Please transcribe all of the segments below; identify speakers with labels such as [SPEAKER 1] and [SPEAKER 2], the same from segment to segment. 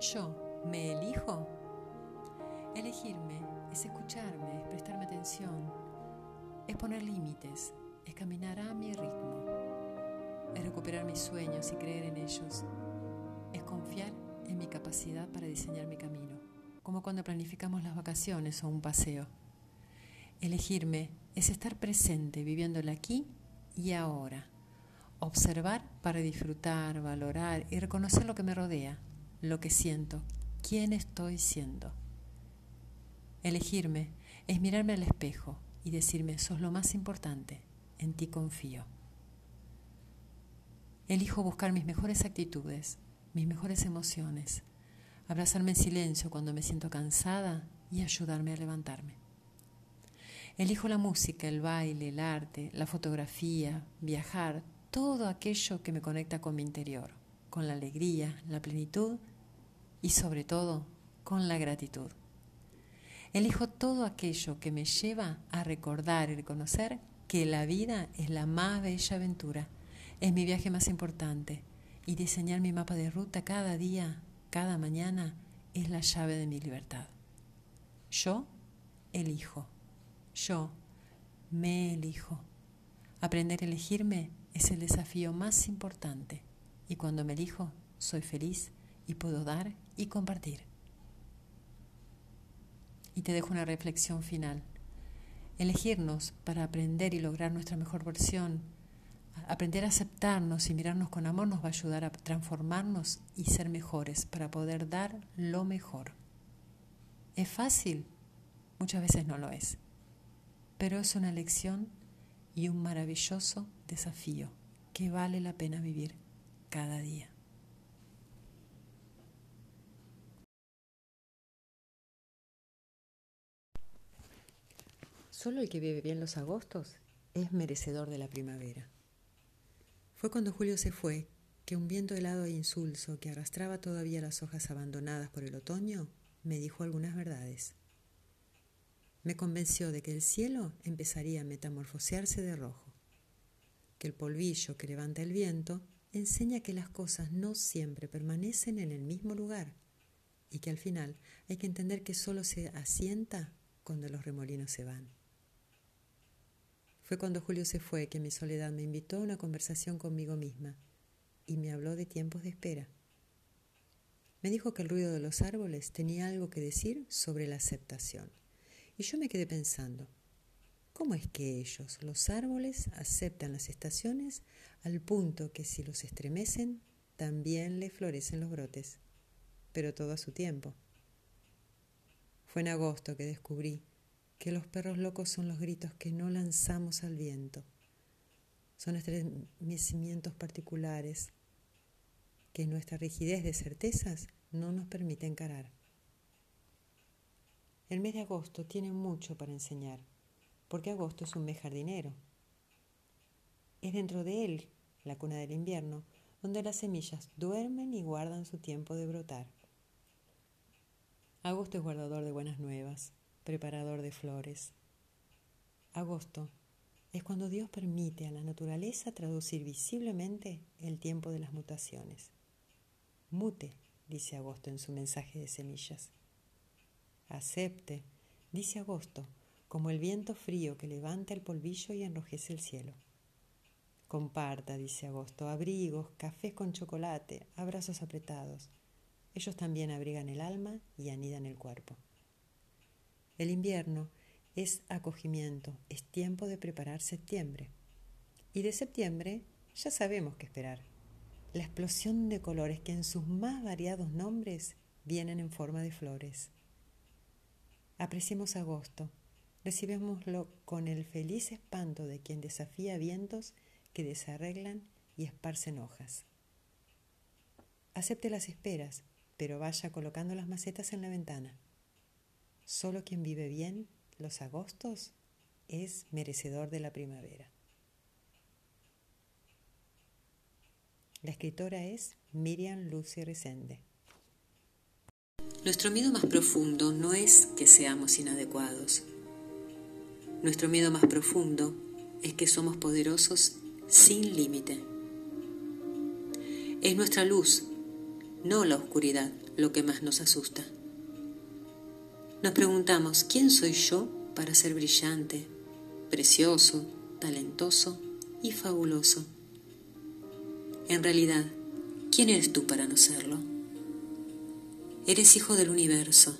[SPEAKER 1] Yo me elijo. Elegirme es escucharme, es prestarme atención, es poner límites, es caminar a mi ritmo, es recuperar mis sueños y creer en ellos, es confiar en mi capacidad para diseñar mi camino, como cuando planificamos las vacaciones o un paseo. Elegirme es estar presente, viviendo el aquí y ahora. Observar para disfrutar, valorar y reconocer lo que me rodea, lo que siento, quién estoy siendo. Elegirme es mirarme al espejo y decirme, sos lo más importante, en ti confío. Elijo buscar mis mejores actitudes, mis mejores emociones, abrazarme en silencio cuando me siento cansada y ayudarme a levantarme. Elijo la música, el baile, el arte, la fotografía, viajar, todo aquello que me conecta con mi interior, con la alegría, la plenitud y sobre todo con la gratitud. Elijo todo aquello que me lleva a recordar y reconocer que la vida es la más bella aventura, es mi viaje más importante y diseñar mi mapa de ruta cada día, cada mañana, es la llave de mi libertad. Yo elijo, yo me elijo. Aprender a elegirme es el desafío más importante y cuando me elijo soy feliz y puedo dar y compartir. Y te dejo una reflexión final. Elegirnos para aprender y lograr nuestra mejor versión Aprender a aceptarnos y mirarnos con amor nos va a ayudar a transformarnos y ser mejores para poder dar lo mejor. ¿Es fácil? Muchas veces no lo es, pero es una lección y un maravilloso desafío que vale la pena vivir cada día. Solo el que vive bien los agostos es merecedor de la primavera. Fue cuando Julio se fue que un viento helado e insulso que arrastraba todavía las hojas abandonadas por el otoño me dijo algunas verdades. Me convenció de que el cielo empezaría a metamorfosearse de rojo, que el polvillo que levanta el viento enseña que las cosas no siempre permanecen en el mismo lugar y que al final hay que entender que solo se asienta cuando los remolinos se van. Fue cuando Julio se fue que mi soledad me invitó a una conversación conmigo misma y me habló de tiempos de espera. Me dijo que el ruido de los árboles tenía algo que decir sobre la aceptación. Y yo me quedé pensando, ¿cómo es que ellos, los árboles, aceptan las estaciones al punto que si los estremecen, también le florecen los brotes? Pero todo a su tiempo. Fue en agosto que descubrí que los perros locos son los gritos que no lanzamos al viento. Son estremecimientos particulares que nuestra rigidez de certezas no nos permite encarar. El mes de agosto tiene mucho para enseñar, porque agosto es un mes jardinero. Es dentro de él, la cuna del invierno, donde las semillas duermen y guardan su tiempo de brotar. Agosto es guardador de buenas nuevas, preparador de flores. Agosto es cuando Dios permite a la naturaleza traducir visiblemente el tiempo de las mutaciones. Mute, dice Agosto en su mensaje de semillas. Acepte, dice Agosto, como el viento frío que levanta el polvillo y enrojece el cielo. Comparta, dice Agosto, abrigos, cafés con chocolate, abrazos apretados. Ellos también abrigan el alma y anidan el cuerpo. El invierno es acogimiento, es tiempo de preparar septiembre. Y de septiembre ya sabemos qué esperar. La explosión de colores que en sus más variados nombres vienen en forma de flores. Apreciemos agosto, recibémoslo con el feliz espanto de quien desafía vientos que desarreglan y esparcen hojas. Acepte las esperas, pero vaya colocando las macetas en la ventana. Solo quien vive bien los agostos es merecedor de la primavera. La escritora es Miriam Lucy Resende. Nuestro miedo más profundo no es que seamos inadecuados. Nuestro miedo más profundo es que somos poderosos sin límite. Es nuestra luz, no la oscuridad, lo que más nos asusta. Nos preguntamos, ¿quién soy yo para ser brillante, precioso, talentoso y fabuloso? En realidad, ¿quién eres tú para no serlo? Eres hijo del universo.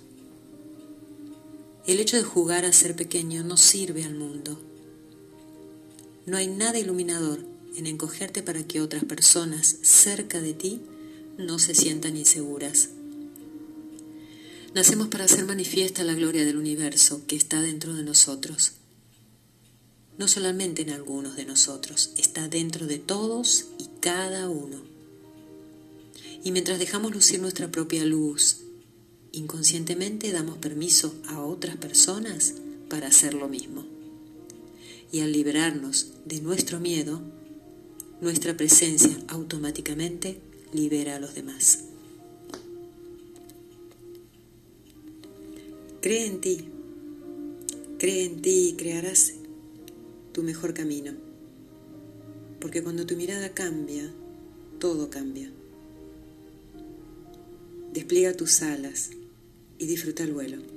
[SPEAKER 1] El hecho de jugar a ser pequeño no sirve al mundo. No hay nada iluminador en encogerte para que otras personas cerca de ti no se sientan inseguras. Nacemos para hacer manifiesta la gloria del universo que está dentro de nosotros. No solamente en algunos de nosotros, está dentro de todos y cada uno. Y mientras dejamos lucir nuestra propia luz, inconscientemente damos permiso a otras personas para hacer lo mismo. Y al liberarnos de nuestro miedo, nuestra presencia automáticamente libera a los demás. Cree en ti, cree en ti y crearás tu mejor camino. Porque cuando tu mirada cambia, todo cambia. Despliega tus alas y disfruta el vuelo.